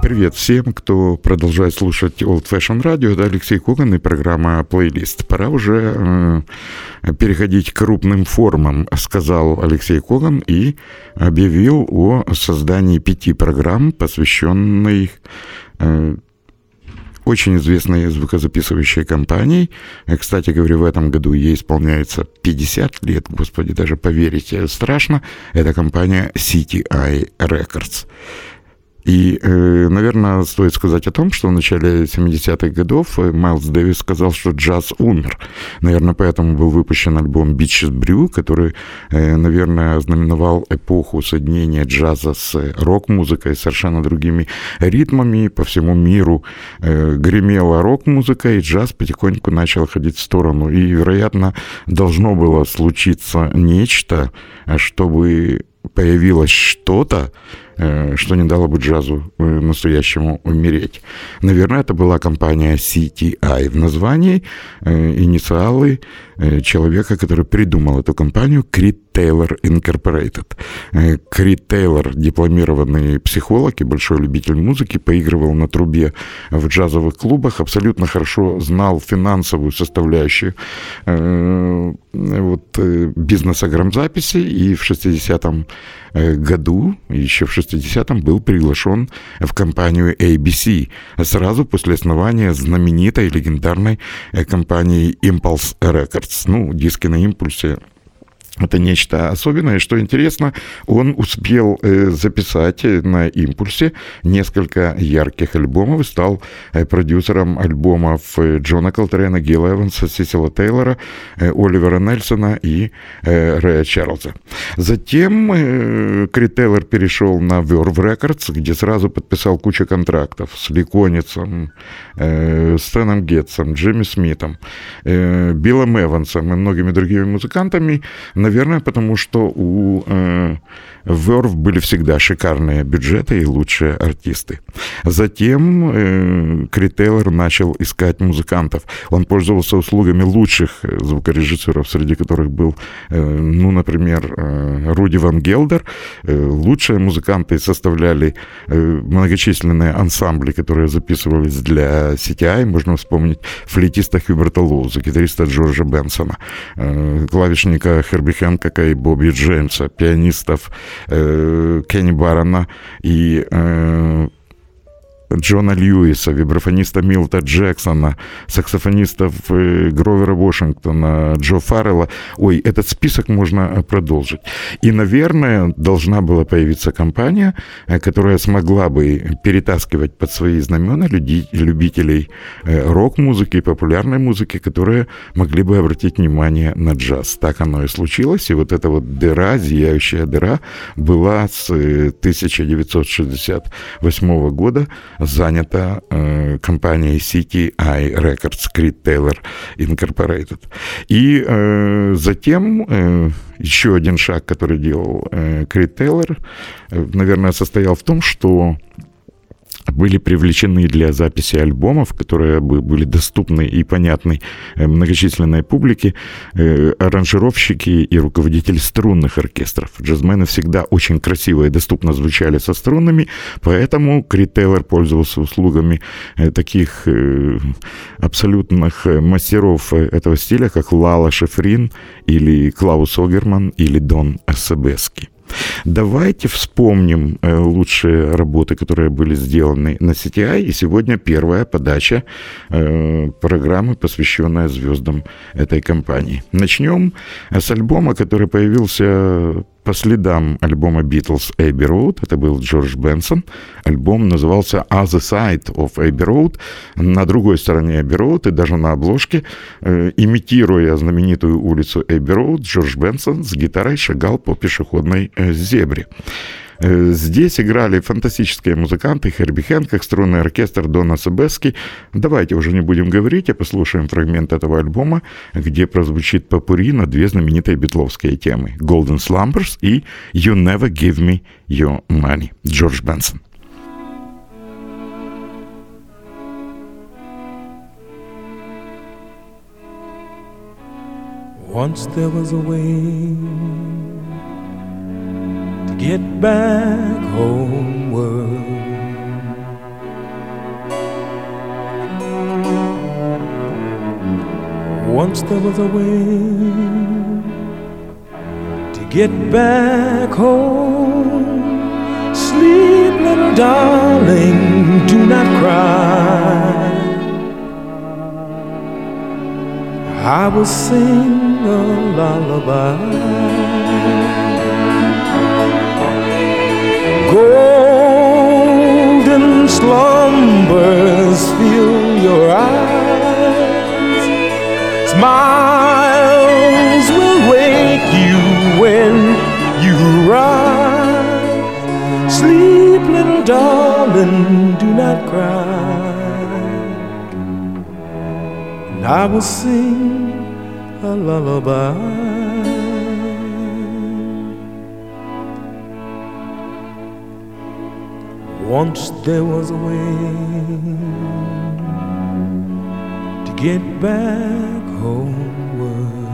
Привет всем, кто продолжает слушать Old Fashion Radio. Это Алексей Коган и программа «Плейлист». Пора уже э, переходить к крупным формам, сказал Алексей Коган и объявил о создании пяти программ, посвященных э, очень известной звукозаписывающей компании. Э, кстати говоря, в этом году ей исполняется 50 лет, господи, даже поверить страшно. Это компания CTI Records. И, э, наверное, стоит сказать о том, что в начале 70-х годов э, Майлз Дэвис сказал, что джаз умер. Наверное, поэтому был выпущен альбом «Bitches Brew», который, э, наверное, ознаменовал эпоху соединения джаза с рок-музыкой, совершенно другими ритмами. По всему миру гремела рок-музыка, и джаз потихоньку начал ходить в сторону. И, вероятно, должно было случиться нечто, чтобы появилось что-то, что не дало бы джазу э, настоящему умереть. Наверное, это была компания CTI в названии, э, инициалы человека, который придумал эту компанию, Крит Тейлор Incorporated. Крит Тейлор, дипломированный психолог и большой любитель музыки, поигрывал на трубе в джазовых клубах, абсолютно хорошо знал финансовую составляющую вот, бизнеса грамзаписи, и в 60-м году, еще в 60-м был приглашен в компанию ABC сразу после основания знаменитой легендарной э, компании Impulse Records. Ну, диски на импульсе это нечто особенное. Что интересно, он успел э, записать на импульсе несколько ярких альбомов и стал э, продюсером альбомов э, Джона Колтрена, Гилла Эванса, Сисила Тейлора, Оливера Нельсона и Рэя Чарльза. Затем Крит Тейлор перешел на Verve Records, где сразу подписал кучу контрактов с Ликоницем, Стэном Гетсом, Джимми Смитом, Биллом Эвансом и многими другими музыкантами. Наверное, потому что у э, Verve были всегда шикарные бюджеты и лучшие артисты. Затем э, Крителлер начал искать музыкантов. Он пользовался услугами лучших э, звукорежиссеров, среди которых был, э, ну, например, э, Руди Ван Гелдер. Э, лучшие музыканты составляли э, многочисленные ансамбли, которые записывались для CTI. Можно вспомнить флейтиста Хьюберта Лоуза, гитариста Джорджа Бенсона, э, клавишника Херби Хэнкока и Бобби Джеймса, пианистов э, Кенни Барона и э, Джона Льюиса, вибрафониста Милта Джексона, саксофонистов э, Гровера Вашингтона, Джо Фаррелла. Ой, этот список можно э, продолжить. И, наверное, должна была появиться компания, э, которая смогла бы перетаскивать под свои знамена любителей рок-музыки и популярной музыки, которые могли бы обратить внимание на джаз. Так оно и случилось. И вот эта вот дыра, зияющая дыра, была с 1968 года занята э, компанией CTI Records Creed Taylor Incorporated. И э, затем э, еще один шаг, который делал э, Creed Taylor, э, наверное, состоял в том, что были привлечены для записи альбомов, которые бы были доступны и понятны э, многочисленной публике, э, аранжировщики и руководители струнных оркестров. Джазмены всегда очень красиво и доступно звучали со струнами, поэтому Крит Тейлор пользовался услугами э, таких абсолютных мастеров этого стиля, как Лала Шефрин или Клаус Огерман или Дон Себески. Давайте вспомним э, лучшие работы, которые были сделаны на CTI. И сегодня первая подача э, программы, посвященная звездам этой компании. Начнем с альбома, который появился по следам альбома Beatles Abbey Road. Это был Джордж Бенсон. Альбом назывался Other Side of Abbey Road. На другой стороне Abbey Road и даже на обложке, э, имитируя знаменитую улицу Abbey Road, Джордж Бенсон с гитарой шагал по пешеходной э, зебре. Э, здесь играли фантастические музыканты Херби Хэнкок, струнный оркестр Дона Себески. Давайте уже не будем говорить, а послушаем фрагмент этого альбома, где прозвучит попури на две знаменитые битловские темы «Golden Slumbers» и «You Never Give Me Your Money» Джордж Бенсон. Once there was a way get back homeward. Once there was a way to get back home. Sleep, little darling, do not cry. I will sing a lullaby. Golden slumbers fill your eyes. Smiles will wake you when you rise. Sleep, little darling, do not cry. And I will sing a lullaby. Once there was a way to get back homeward.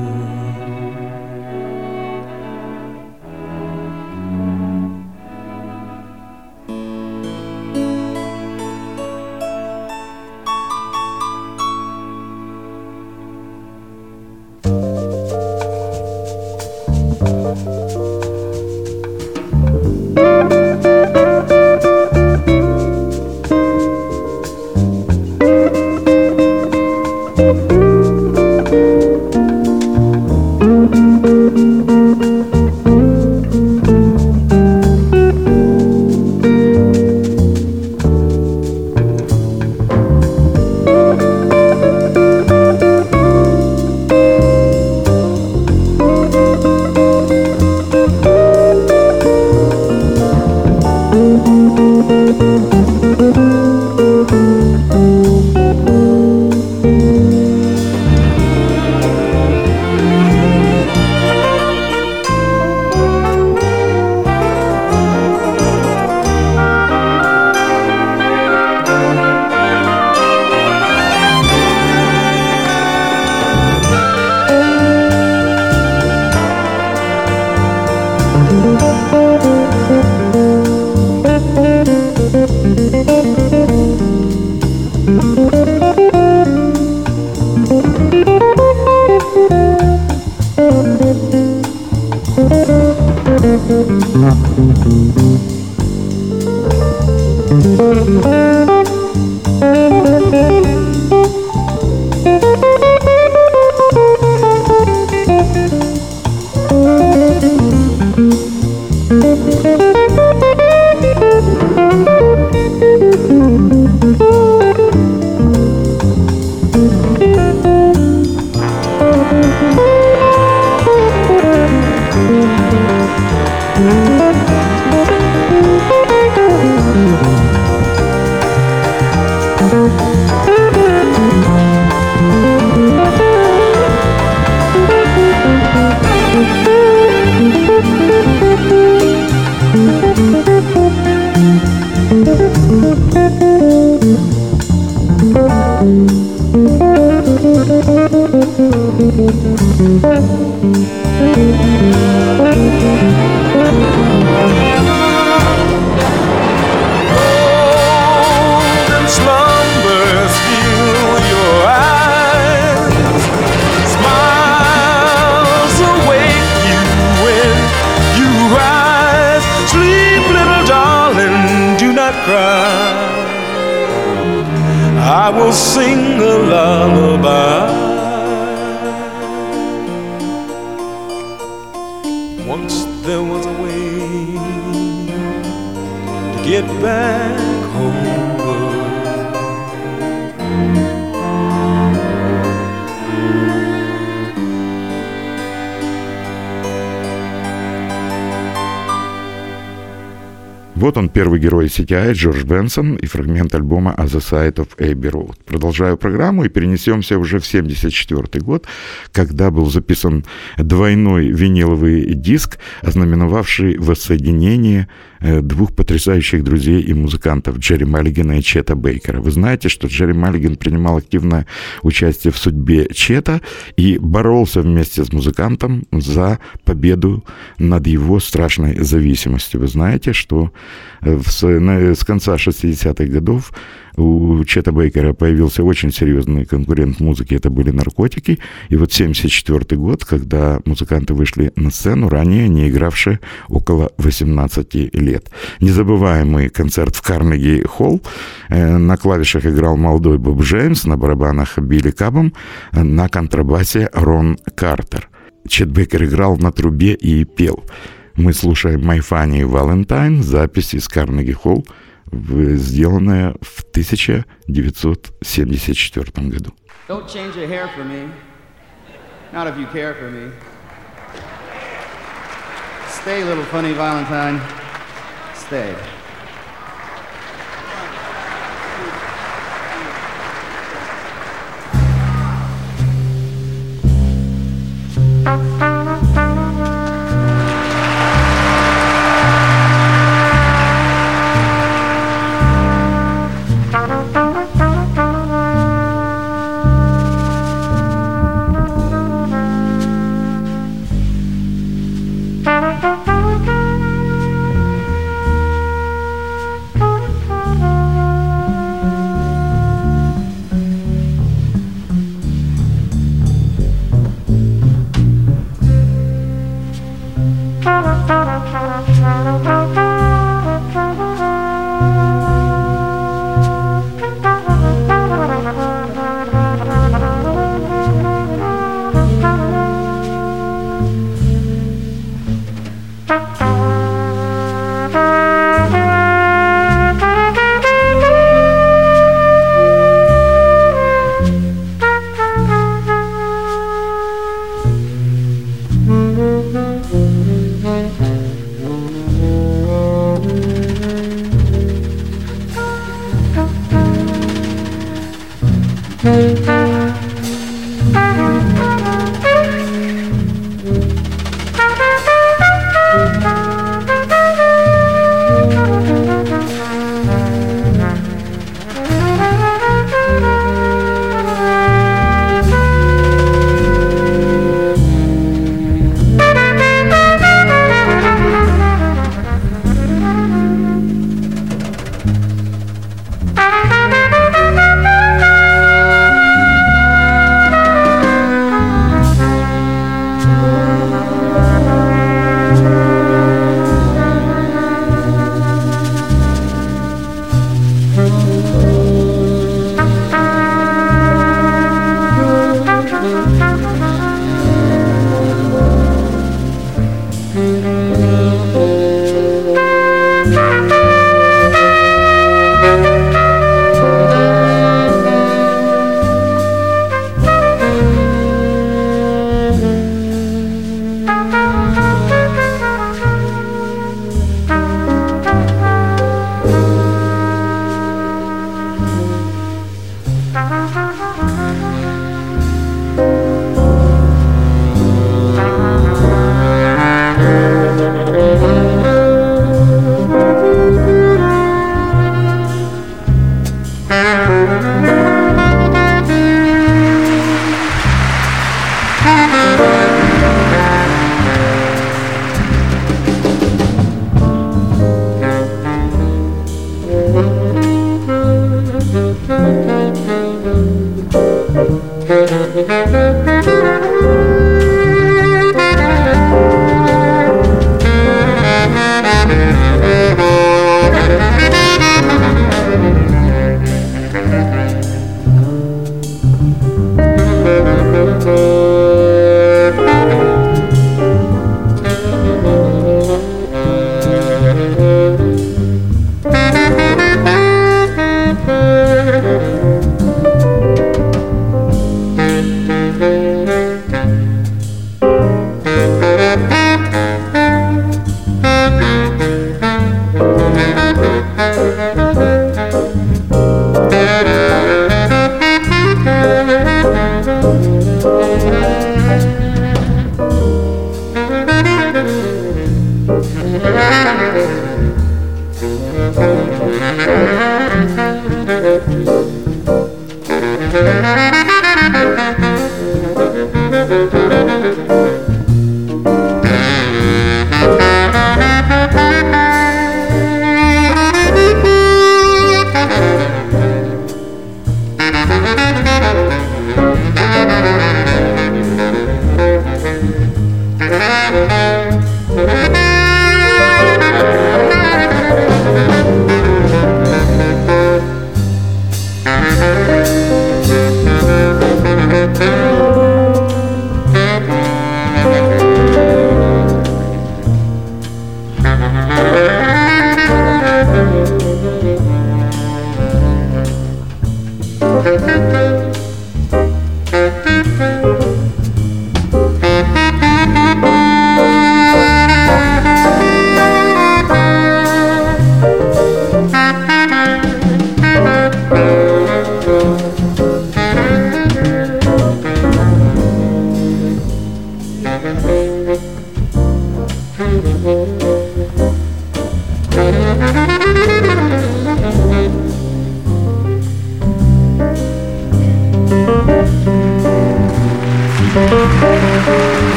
CTI, Джордж Бенсон и фрагмент альбома «A the Side of Abbey Road». Продолжаю программу и перенесемся уже в 74 год, когда был записан двойной виниловый диск, ознаменовавший воссоединение Э, двух потрясающих друзей и музыкантов Джерри Маллигана и Чета Бейкера. Вы знаете, что Джерри Маллиган принимал активное участие в судьбе Чета и боролся вместе с музыкантом за победу над его страшной зависимостью. Вы знаете, что э, с конца 60-х годов у Чета Бейкера появился очень серьезный конкурент музыки, это были наркотики. И вот 74 год, когда музыканты вышли на сцену, ранее не игравшие около 18 лет. Незабываемый концерт в Карнеги-Холл. Э, на клавишах играл молодой Боб Джеймс, на барабанах Билли Кабом, на контрабасе Рон Картер. Чет Бейкер играл на трубе и пел. Мы слушаем «My Funny Valentine», запись из Карнеги-Холл сделанная в 1974 году. Don't change your hair for me. Not if you care for me. Stay, little funny Valentine. Stay.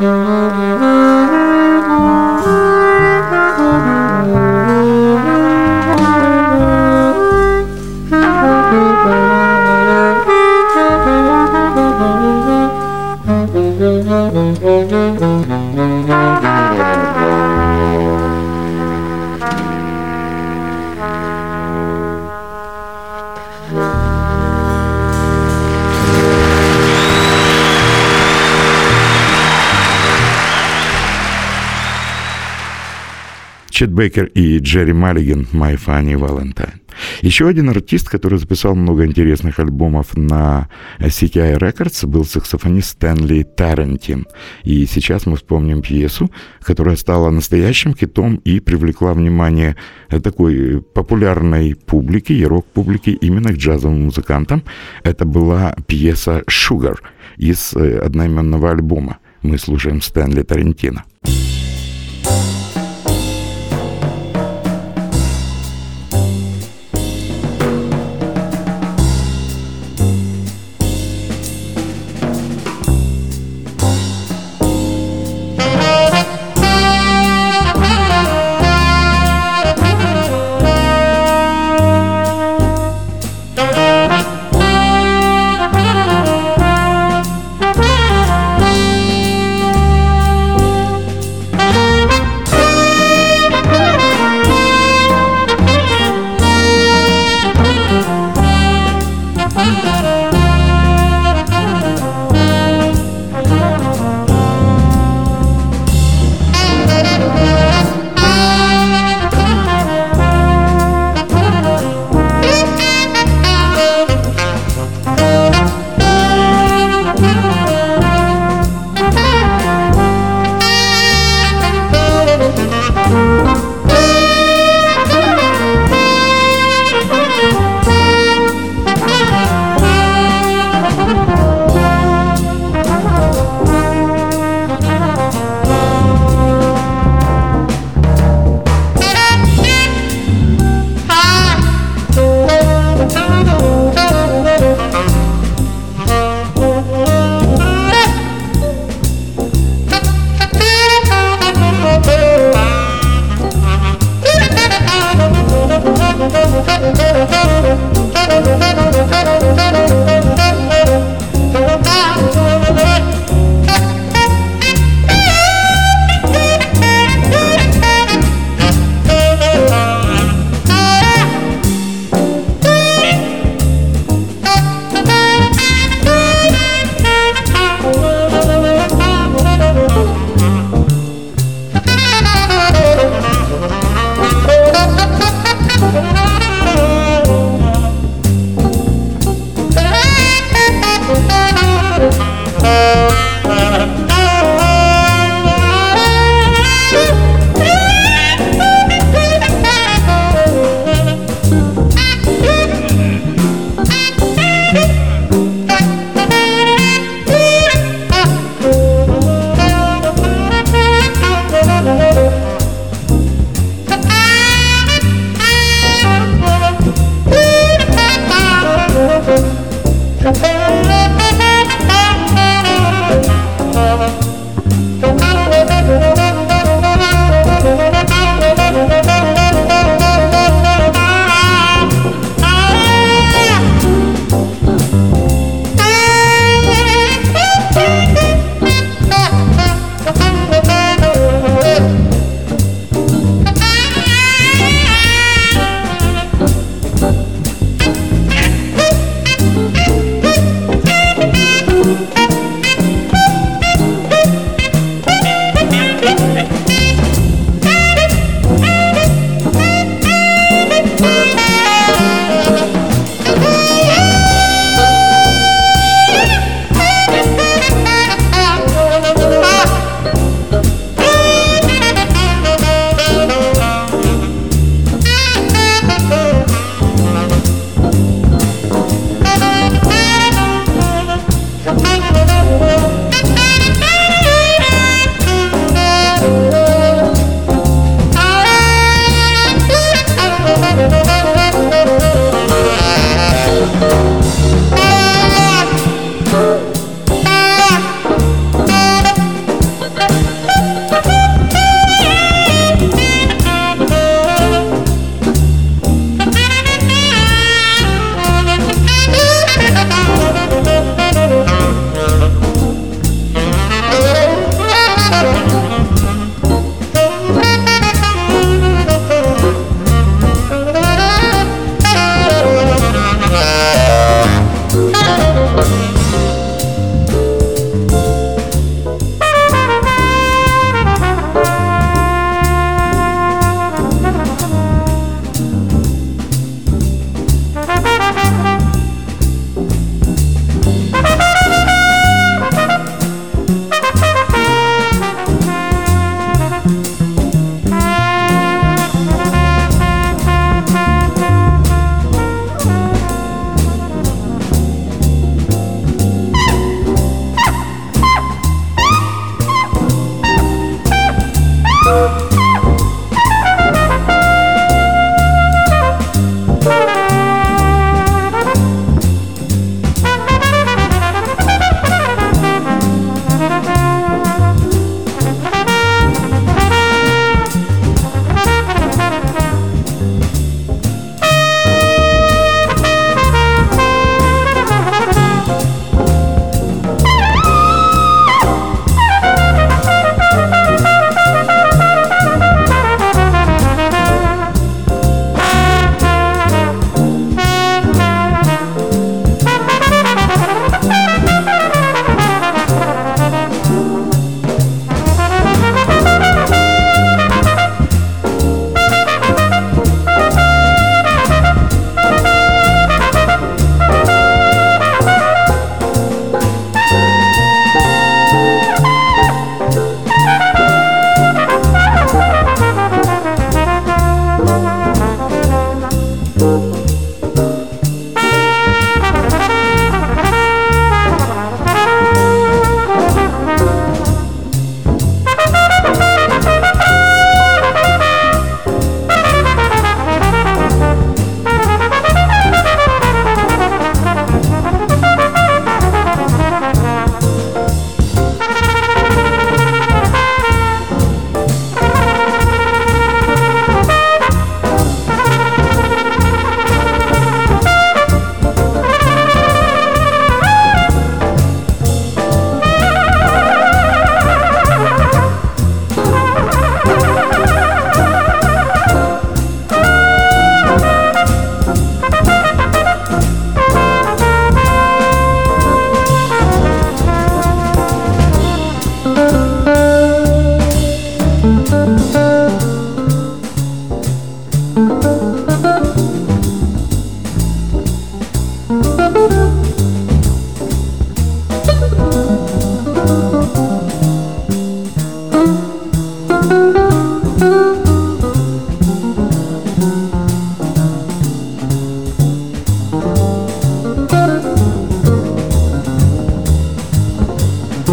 Mm-hmm. Чет Бейкер и Джерри Маллиган «My Funny Valentine». Еще один артист, который записал много интересных альбомов на CKI Records, был саксофонист Стэнли Тарантин. И сейчас мы вспомним пьесу, которая стала настоящим хитом и привлекла внимание такой популярной публики, и рок-публики именно к джазовым музыкантам. Это была пьеса «Sugar» из э, одноименного альбома. Мы слушаем Стэнли Тарантино.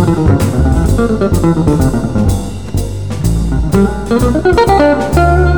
Thank you.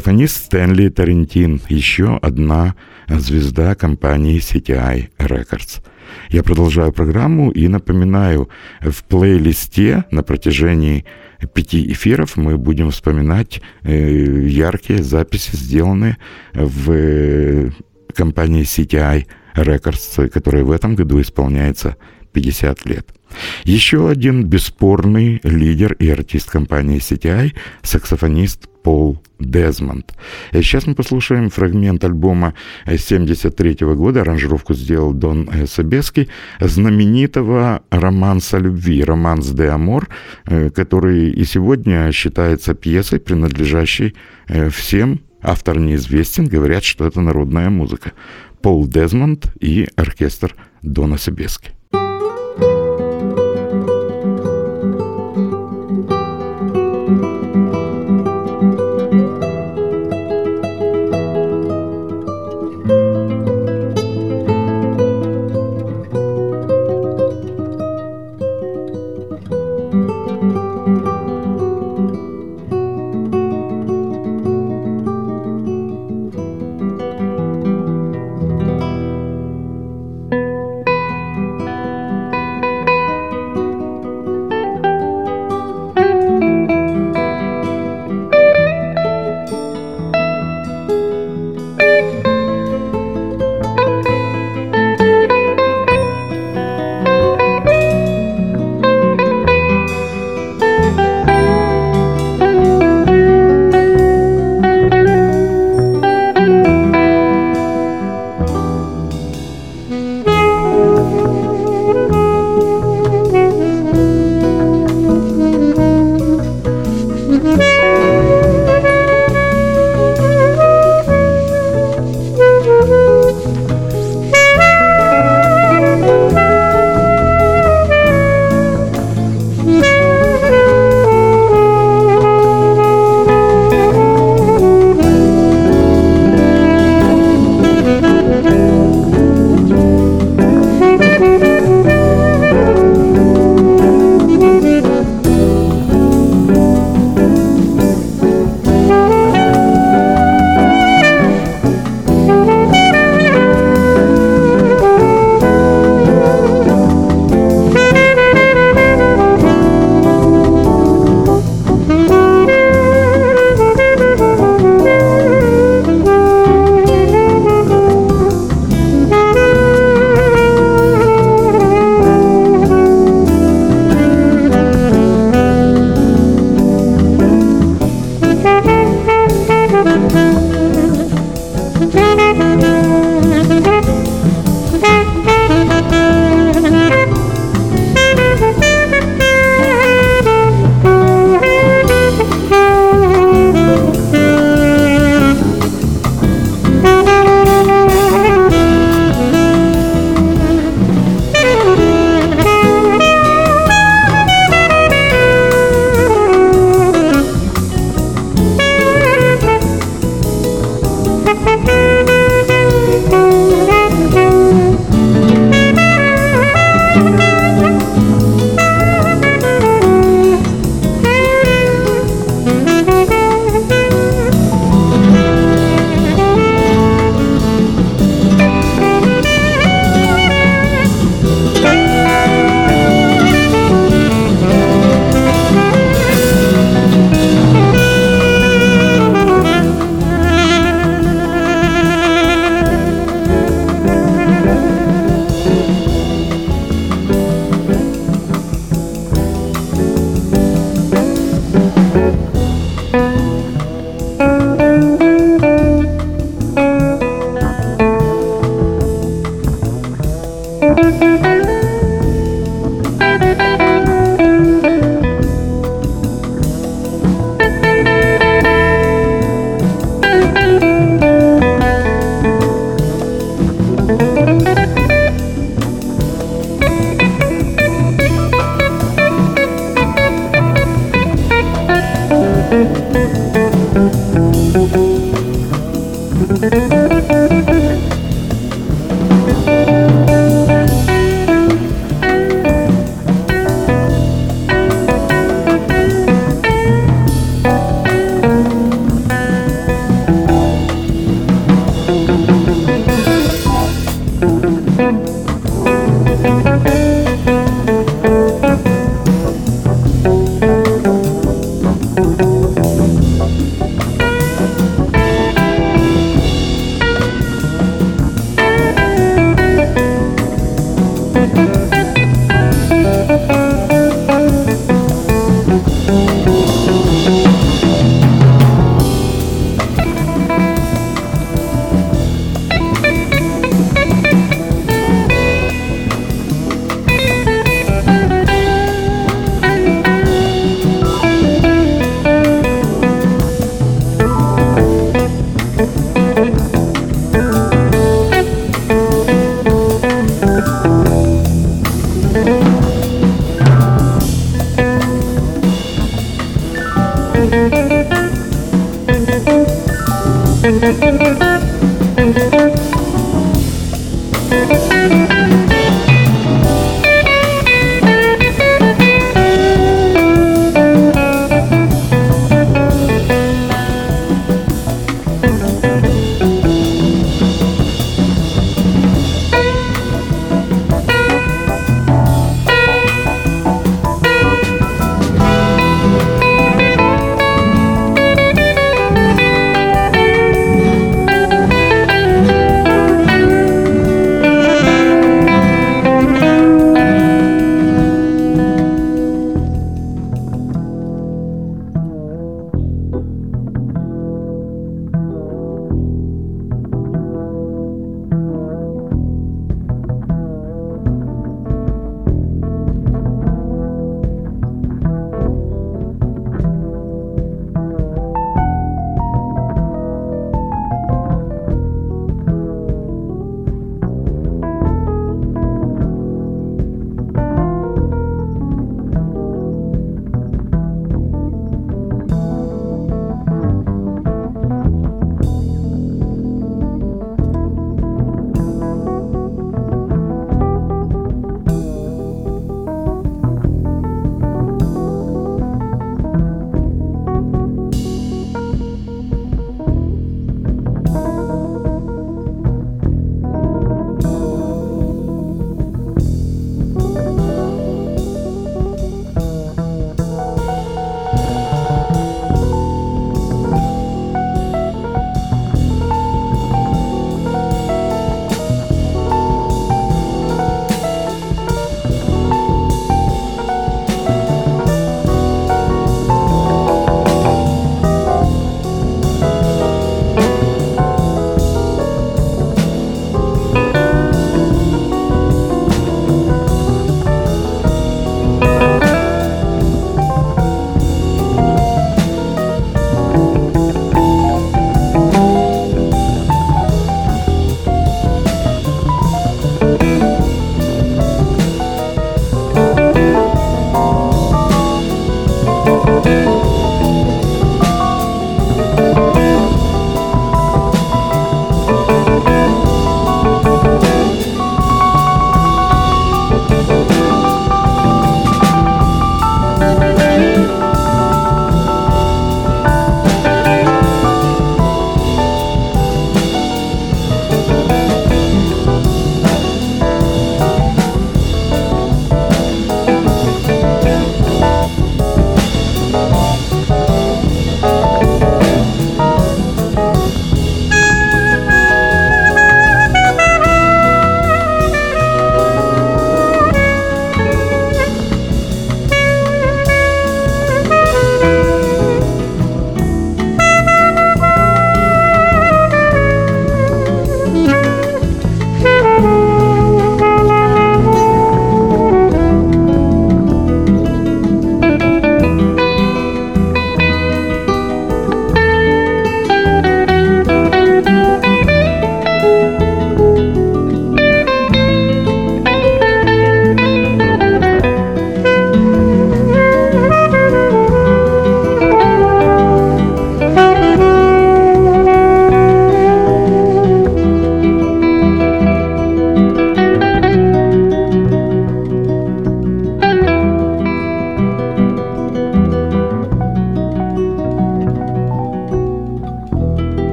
Саксофонист Стэнли Тарентин, еще одна звезда компании CTI Records. Я продолжаю программу и напоминаю, в плейлисте на протяжении пяти эфиров мы будем вспоминать э, яркие записи, сделанные в э, компании CTI Records, которая в этом году исполняется 50 лет. Еще один бесспорный лидер и артист компании CTI – саксофонист Пол Дезмонд. Э, сейчас мы послушаем фрагмент альбома 73 -го года, аранжировку сделал Дон Собеский, знаменитого романса любви, романс де Амор, э, который и сегодня считается пьесой, принадлежащей э, всем, автор неизвестен, говорят, что это народная музыка. Пол Дезмонд и оркестр Дона Собески.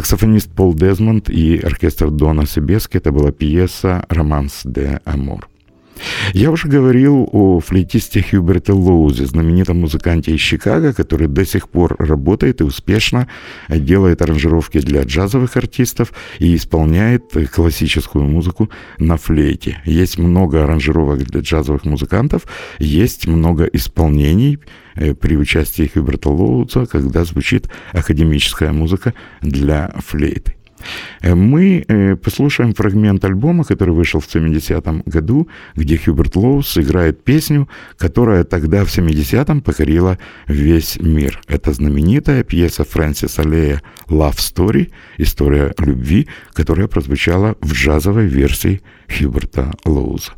Саксофонист Пол Дезмонд и оркестр Дона Себески. Это была пьеса «Романс де Амор». Я уже говорил о флейтисте Хьюберте Лоузе, знаменитом музыканте из Чикаго, который до сих пор работает и успешно делает аранжировки для джазовых артистов и исполняет классическую музыку на флейте. Есть много аранжировок для джазовых музыкантов, есть много исполнений э, при участии Хьюберта Лоуза, когда звучит академическая музыка для флейты. Э, мы э, послушаем фрагмент альбома, который вышел в 70-м году, где Хьюберт Лоус играет песню, которая тогда в 70-м покорила весь мир. Это знаменитая пьеса Фрэнсиса Лея «Love Story» — «История любви», которая прозвучала в джазовой версии Хьюберта Лоуза.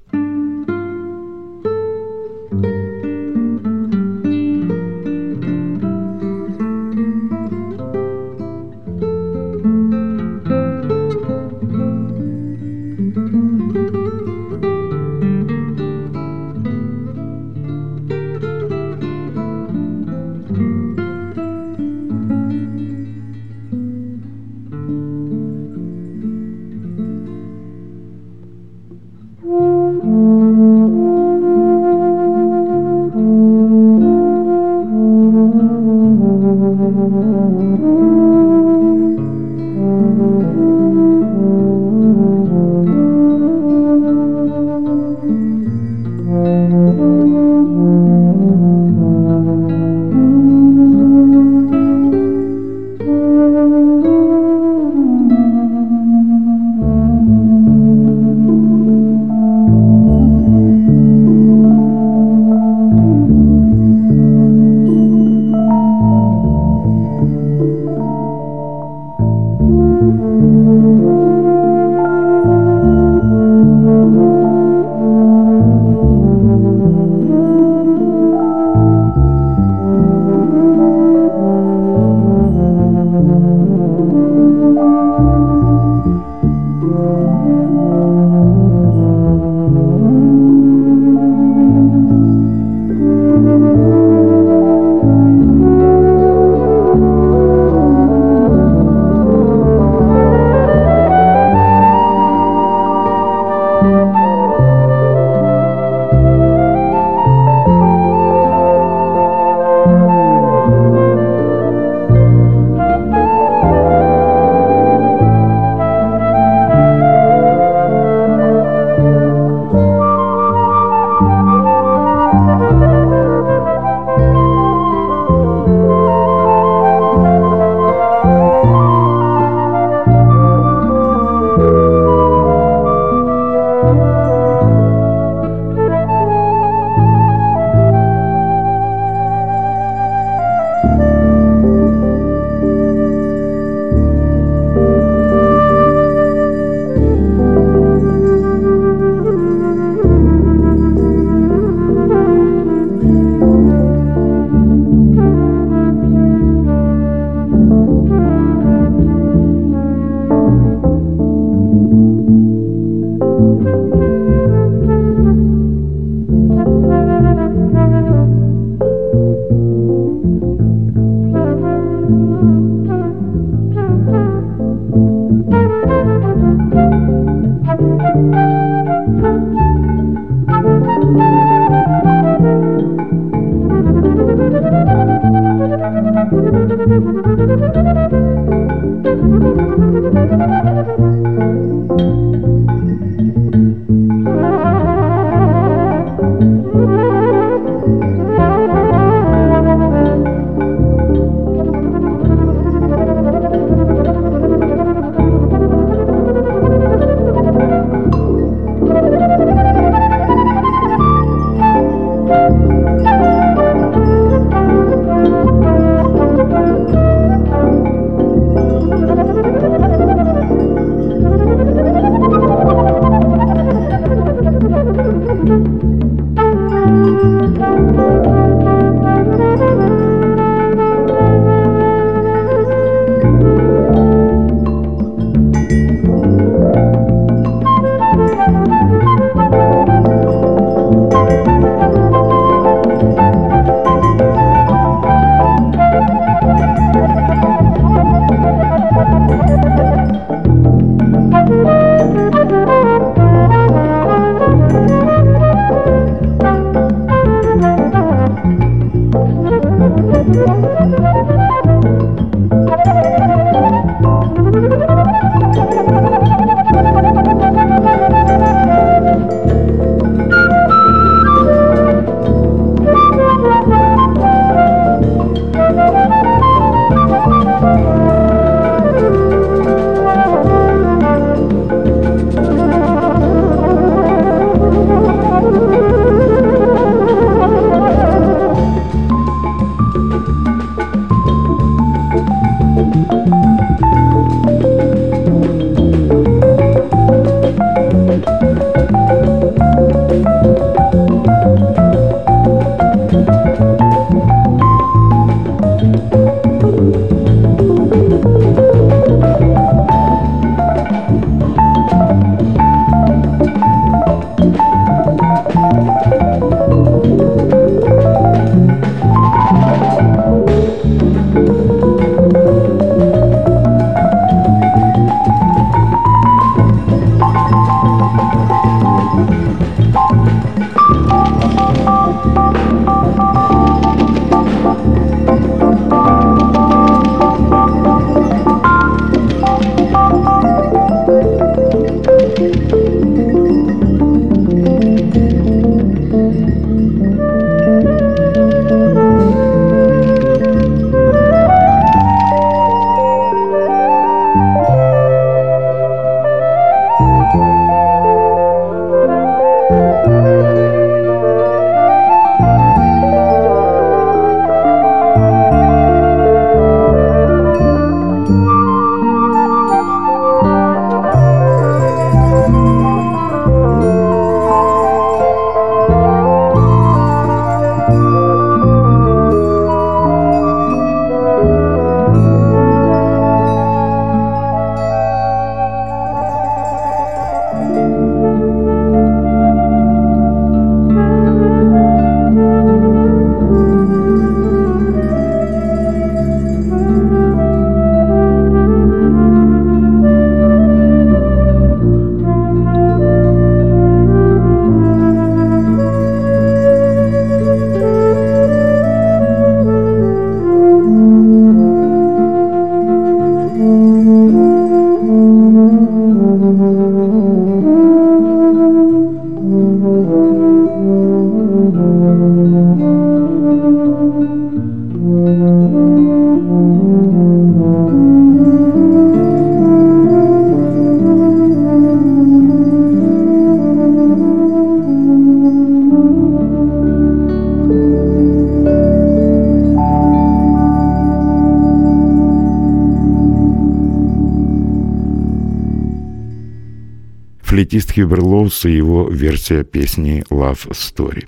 Флейтист Хьюбер и его версия песни «Love Story».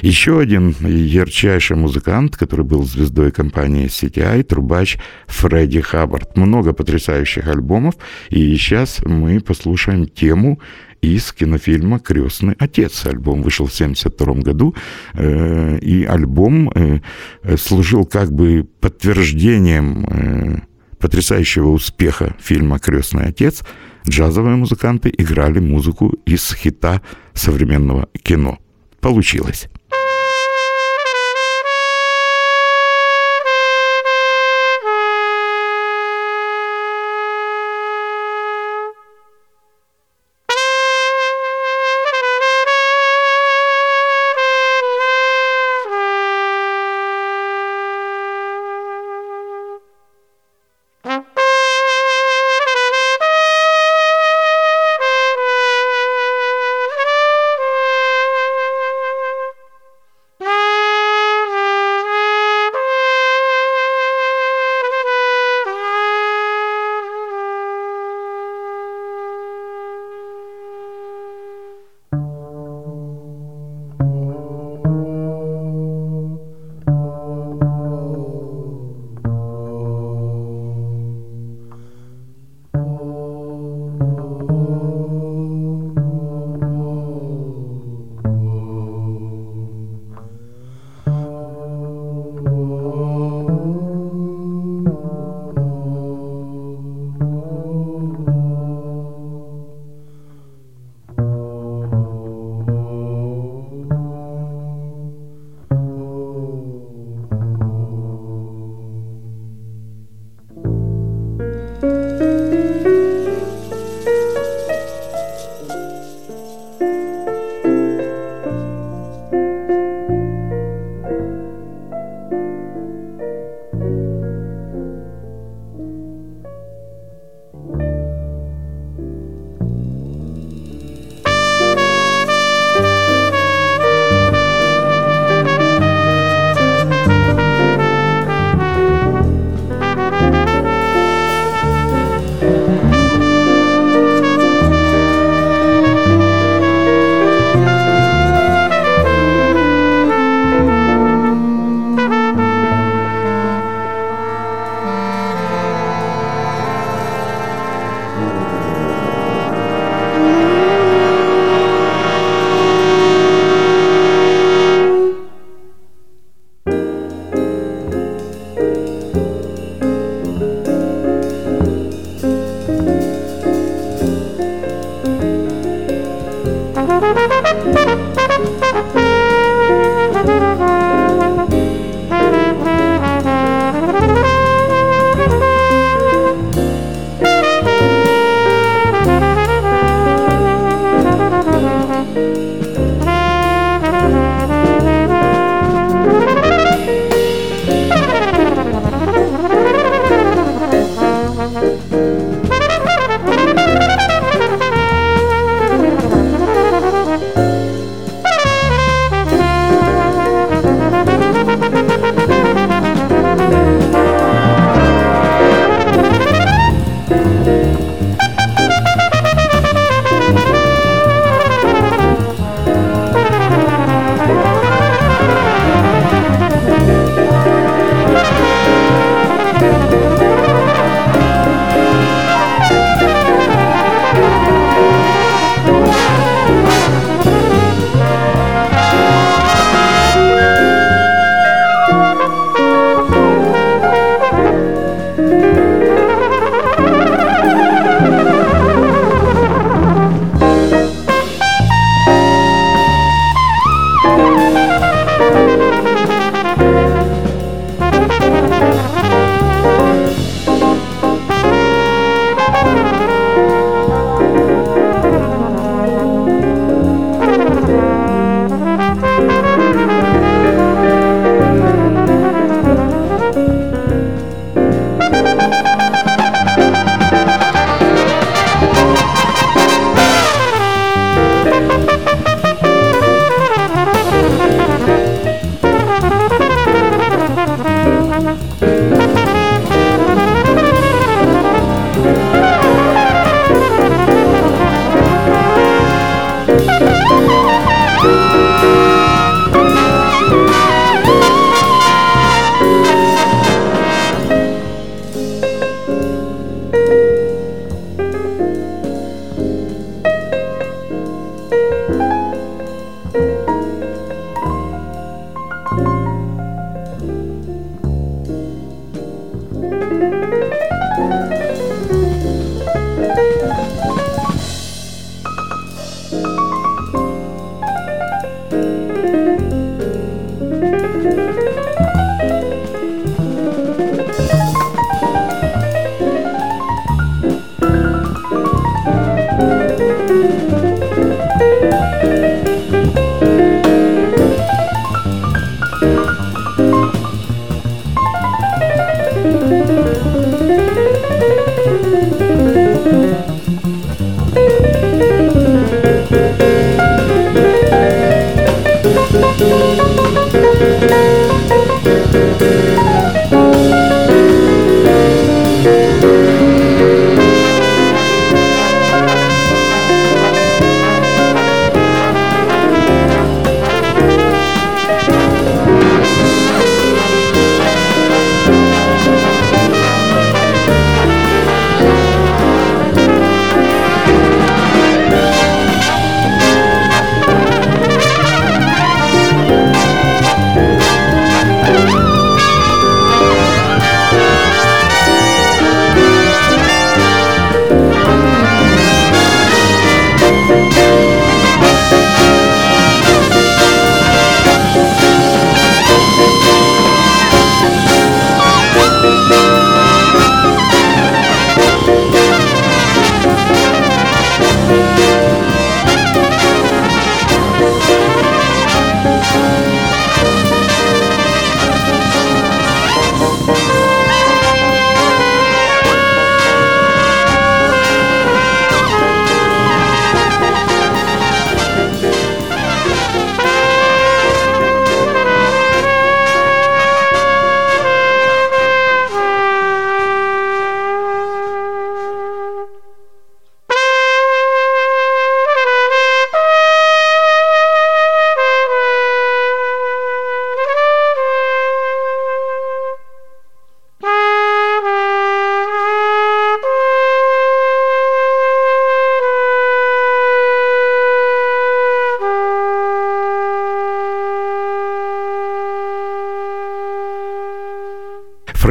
Еще один ярчайший музыкант, который был звездой компании CTI, трубач Фредди Хаббард. Много потрясающих альбомов, и сейчас мы послушаем тему из кинофильма «Крестный отец». Альбом вышел в 1972 году, э, и альбом э, служил как бы подтверждением э, потрясающего успеха фильма «Крестный отец». Джазовые музыканты играли музыку из хита современного кино. Получилось.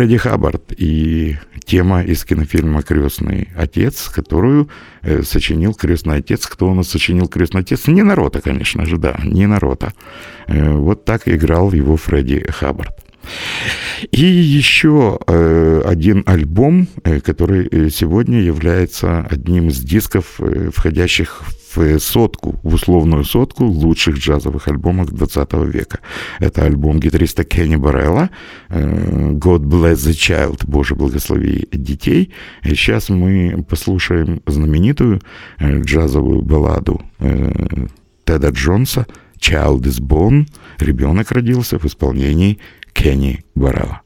Фредди Хаббард и тема из кинофильма «Крестный отец», которую э, сочинил «Крестный отец». Кто у нас сочинил «Крестный отец»? Не Нарота, конечно же, да, не Нарота. Э, вот так играл его Фредди Хаббард. И еще э, один альбом, э, который э, сегодня является одним из дисков, э, входящих в сотку, в условную сотку лучших джазовых альбомов 20 века. Это альбом гитариста Кенни Барелла «God Bless the Child», «Боже, благослови детей». И сейчас мы послушаем знаменитую джазовую балладу Теда Джонса «Child is Born», «Ребенок родился» в исполнении Кенни Барелла.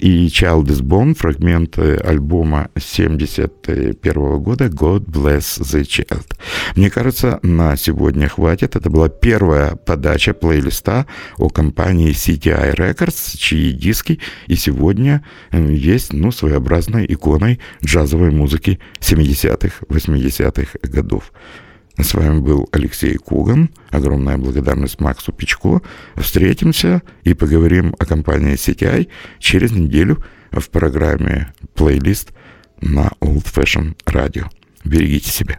И Childish Bone, фрагмент альбома 71 года «God Bless the Child». Мне кажется, на сегодня хватит. Это была первая подача плейлиста о компании CTI Records, чьи диски и сегодня есть ну, своеобразной иконой джазовой музыки 70-х, 80-х годов. С вами был Алексей Куган. Огромная благодарность Максу Пичко. Встретимся и поговорим о компании CTI через неделю в программе «Плейлист» на Old Fashion Radio. Берегите себя.